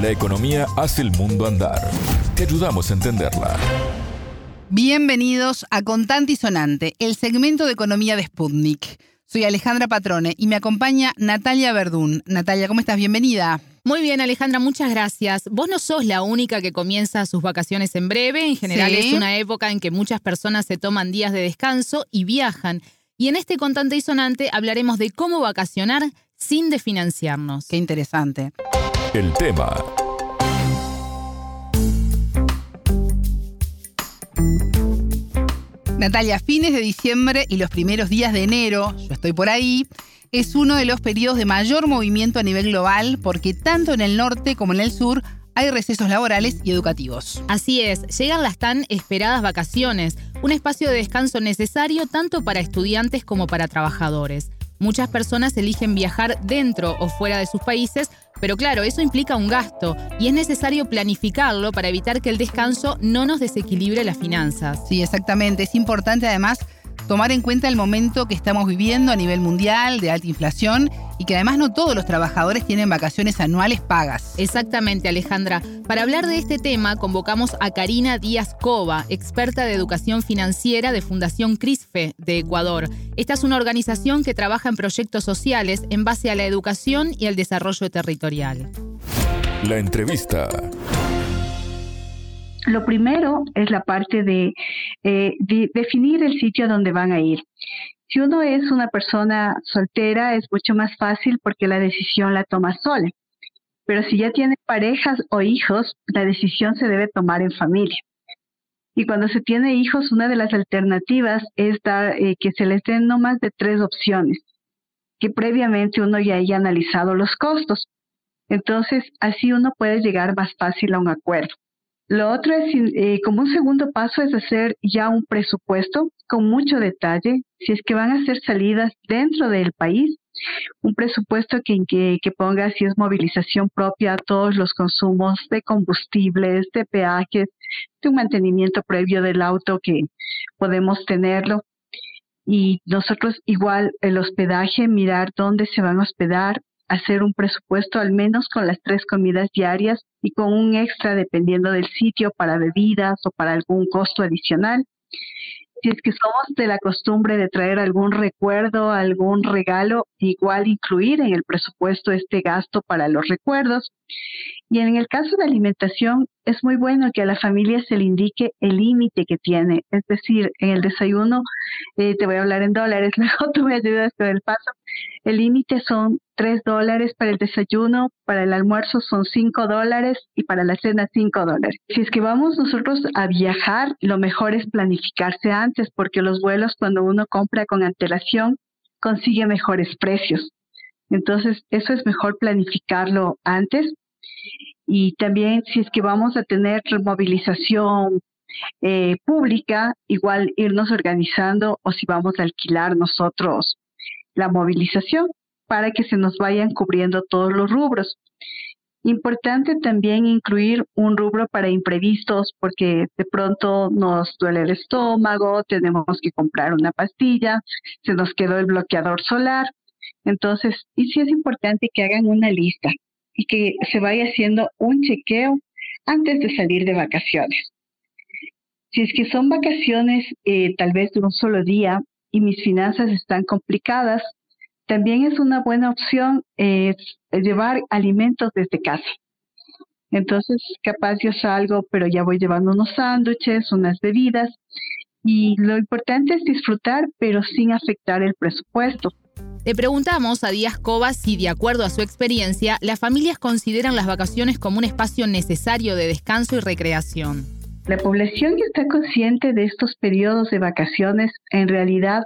La economía hace el mundo andar. Te ayudamos a entenderla. Bienvenidos a Contante y Sonante, el segmento de economía de Sputnik. Soy Alejandra Patrone y me acompaña Natalia Verdún. Natalia, ¿cómo estás? Bienvenida. Muy bien, Alejandra, muchas gracias. Vos no sos la única que comienza sus vacaciones en breve. En general es una época en que muchas personas se toman días de descanso y viajan. Y en este Contante y Sonante hablaremos de cómo vacacionar sin desfinanciarnos. Qué interesante. El tema. Natalia, fines de diciembre y los primeros días de enero, yo estoy por ahí, es uno de los periodos de mayor movimiento a nivel global porque tanto en el norte como en el sur hay recesos laborales y educativos. Así es, llegan las tan esperadas vacaciones, un espacio de descanso necesario tanto para estudiantes como para trabajadores. Muchas personas eligen viajar dentro o fuera de sus países, pero claro, eso implica un gasto y es necesario planificarlo para evitar que el descanso no nos desequilibre las finanzas. Sí, exactamente. Es importante además tomar en cuenta el momento que estamos viviendo a nivel mundial de alta inflación y que además no todos los trabajadores tienen vacaciones anuales pagas. Exactamente, Alejandra. Para hablar de este tema, convocamos a Karina Díaz Cova, experta de educación financiera de Fundación CRISFE de Ecuador. Esta es una organización que trabaja en proyectos sociales en base a la educación y el desarrollo territorial. La entrevista. Lo primero es la parte de, eh, definir el sitio donde van a ir. Si uno es una persona soltera es mucho más fácil porque la decisión la toma sola. Pero si ya tiene parejas o hijos, la decisión se debe tomar en familia. Y cuando se tiene hijos, una de las alternativas es dar, eh, que se les den no más de tres opciones, que previamente uno ya haya analizado los costos. Entonces, así uno puede llegar más fácil a un acuerdo. Lo otro es, eh, como un segundo paso, es hacer ya un presupuesto con mucho detalle, si es que van a hacer salidas dentro del país, un presupuesto que, que, que ponga si es movilización propia todos los consumos de combustibles, de peajes, de un mantenimiento previo del auto que podemos tenerlo. Y nosotros igual el hospedaje, mirar dónde se van a hospedar, hacer un presupuesto al menos con las tres comidas diarias y con un extra dependiendo del sitio para bebidas o para algún costo adicional. Si es que somos de la costumbre de traer algún recuerdo, algún regalo, igual incluir en el presupuesto este gasto para los recuerdos. Y en el caso de alimentación, es muy bueno que a la familia se le indique el límite que tiene. Es decir, en el desayuno, eh, te voy a hablar en dólares, luego tú me ayudas con el paso. El límite son 3 dólares para el desayuno, para el almuerzo son 5 dólares y para la cena 5 dólares. Si es que vamos nosotros a viajar, lo mejor es planificarse antes porque los vuelos cuando uno compra con antelación consigue mejores precios. Entonces, eso es mejor planificarlo antes. Y también si es que vamos a tener movilización eh, pública, igual irnos organizando o si vamos a alquilar nosotros la movilización para que se nos vayan cubriendo todos los rubros. Importante también incluir un rubro para imprevistos porque de pronto nos duele el estómago, tenemos que comprar una pastilla, se nos quedó el bloqueador solar. Entonces, y sí es importante que hagan una lista y que se vaya haciendo un chequeo antes de salir de vacaciones. Si es que son vacaciones eh, tal vez de un solo día y mis finanzas están complicadas, también es una buena opción eh, llevar alimentos desde casa. Entonces, capaz yo salgo, pero ya voy llevando unos sándwiches, unas bebidas, y lo importante es disfrutar, pero sin afectar el presupuesto. Le preguntamos a Díaz Cobas si, de acuerdo a su experiencia, las familias consideran las vacaciones como un espacio necesario de descanso y recreación. La población ya está consciente de estos periodos de vacaciones. En realidad,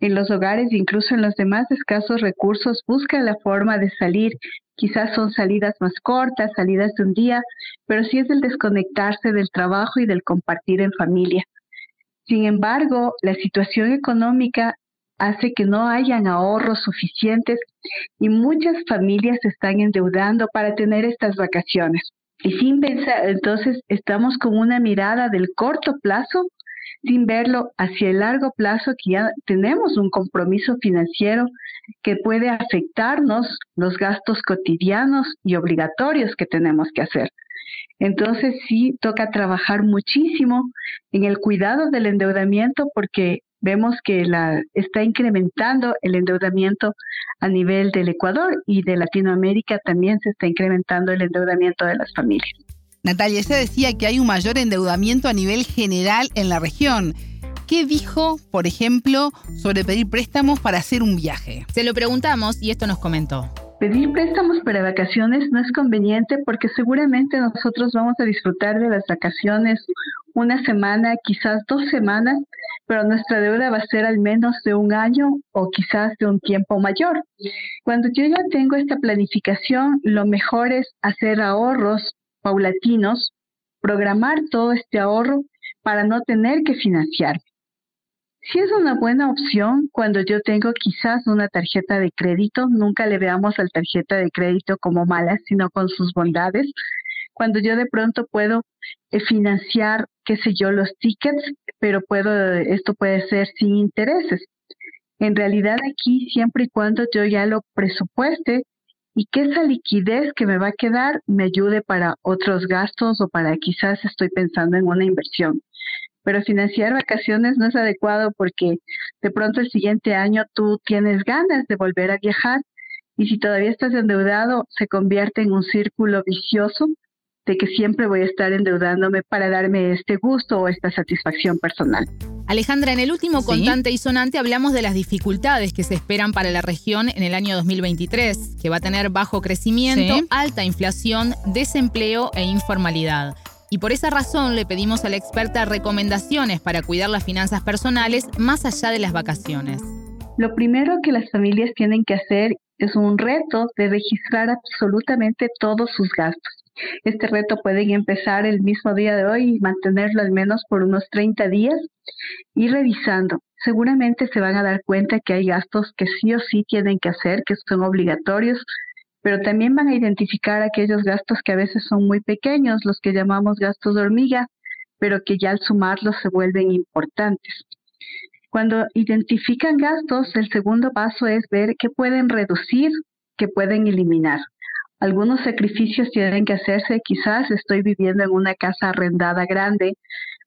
en los hogares, incluso en los demás escasos recursos, busca la forma de salir. Quizás son salidas más cortas, salidas de un día, pero sí es el desconectarse del trabajo y del compartir en familia. Sin embargo, la situación económica hace que no hayan ahorros suficientes y muchas familias se están endeudando para tener estas vacaciones. Y sin pensar, entonces estamos con una mirada del corto plazo sin verlo hacia el largo plazo que ya tenemos un compromiso financiero que puede afectarnos los gastos cotidianos y obligatorios que tenemos que hacer. Entonces sí toca trabajar muchísimo en el cuidado del endeudamiento porque vemos que la, está incrementando el endeudamiento a nivel del Ecuador y de Latinoamérica también se está incrementando el endeudamiento de las familias. Natalia, se decía que hay un mayor endeudamiento a nivel general en la región. ¿Qué dijo, por ejemplo, sobre pedir préstamos para hacer un viaje? Se lo preguntamos y esto nos comentó. Pedir préstamos para vacaciones no es conveniente porque seguramente nosotros vamos a disfrutar de las vacaciones una semana, quizás dos semanas, pero nuestra deuda va a ser al menos de un año o quizás de un tiempo mayor. Cuando yo ya tengo esta planificación, lo mejor es hacer ahorros paulatinos, programar todo este ahorro para no tener que financiar. Si es una buena opción cuando yo tengo quizás una tarjeta de crédito. Nunca le veamos a la tarjeta de crédito como mala, sino con sus bondades. Cuando yo de pronto puedo eh, financiar, qué sé yo, los tickets, pero puedo, esto puede ser sin intereses. En realidad aquí, siempre y cuando yo ya lo presupueste y que esa liquidez que me va a quedar me ayude para otros gastos o para quizás estoy pensando en una inversión pero financiar vacaciones no es adecuado porque de pronto el siguiente año tú tienes ganas de volver a viajar y si todavía estás endeudado se convierte en un círculo vicioso de que siempre voy a estar endeudándome para darme este gusto o esta satisfacción personal. Alejandra, en el último contante y sonante hablamos de las dificultades que se esperan para la región en el año 2023, que va a tener bajo crecimiento, alta inflación, desempleo e informalidad. Y por esa razón le pedimos a la experta recomendaciones para cuidar las finanzas personales más allá de las vacaciones. Lo primero que las familias tienen que hacer es un reto de registrar absolutamente todos sus gastos. Este reto pueden empezar el mismo día de hoy y mantenerlo al menos por unos 30 días y revisando. Seguramente se van a dar cuenta que hay gastos que sí o sí tienen que hacer, que son obligatorios, pero también van a identificar aquellos gastos que a veces son muy pequeños, los que llamamos gastos de hormiga, pero que ya al sumarlos se vuelven importantes. Cuando identifican gastos, el segundo paso es ver qué pueden reducir, qué pueden eliminar. Algunos sacrificios tienen que hacerse, quizás estoy viviendo en una casa arrendada grande,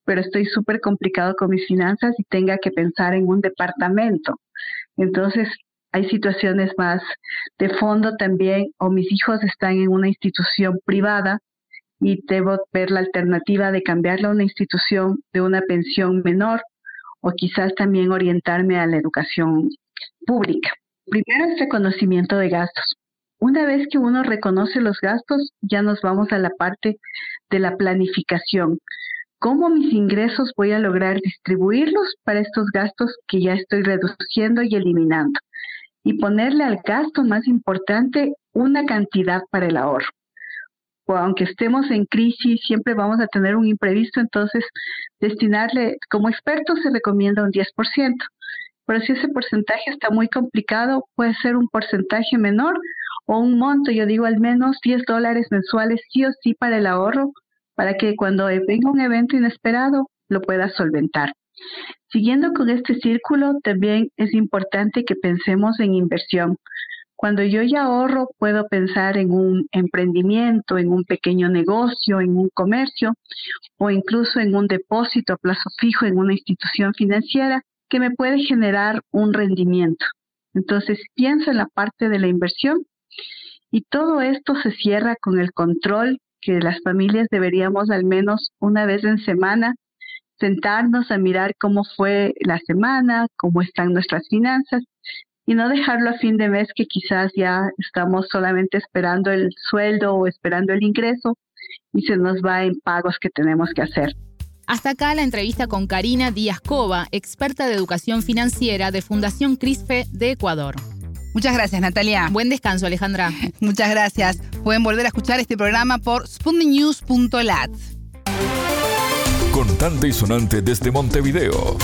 pero estoy súper complicado con mis finanzas y tenga que pensar en un departamento. Entonces, hay situaciones más de fondo también, o mis hijos están en una institución privada y debo ver la alternativa de cambiarla a una institución de una pensión menor o quizás también orientarme a la educación pública. Primero es reconocimiento de gastos. Una vez que uno reconoce los gastos, ya nos vamos a la parte de la planificación. ¿Cómo mis ingresos voy a lograr distribuirlos para estos gastos que ya estoy reduciendo y eliminando? y ponerle al gasto más importante una cantidad para el ahorro. O aunque estemos en crisis, siempre vamos a tener un imprevisto, entonces destinarle, como experto se recomienda un 10%, pero si ese porcentaje está muy complicado, puede ser un porcentaje menor o un monto, yo digo al menos 10 dólares mensuales sí o sí para el ahorro, para que cuando venga un evento inesperado lo pueda solventar. Siguiendo con este círculo, también es importante que pensemos en inversión. Cuando yo ya ahorro, puedo pensar en un emprendimiento, en un pequeño negocio, en un comercio o incluso en un depósito a plazo fijo en una institución financiera que me puede generar un rendimiento. Entonces, pienso en la parte de la inversión y todo esto se cierra con el control que las familias deberíamos al menos una vez en semana sentarnos a mirar cómo fue la semana, cómo están nuestras finanzas y no dejarlo a fin de mes que quizás ya estamos solamente esperando el sueldo o esperando el ingreso y se nos va en pagos que tenemos que hacer. Hasta acá la entrevista con Karina Díaz Cova, experta de educación financiera de Fundación CRISFE de Ecuador. Muchas gracias, Natalia. Buen descanso, Alejandra. Muchas gracias. Pueden volver a escuchar este programa por spundinews.lat. Contante y sonante desde Montevideo.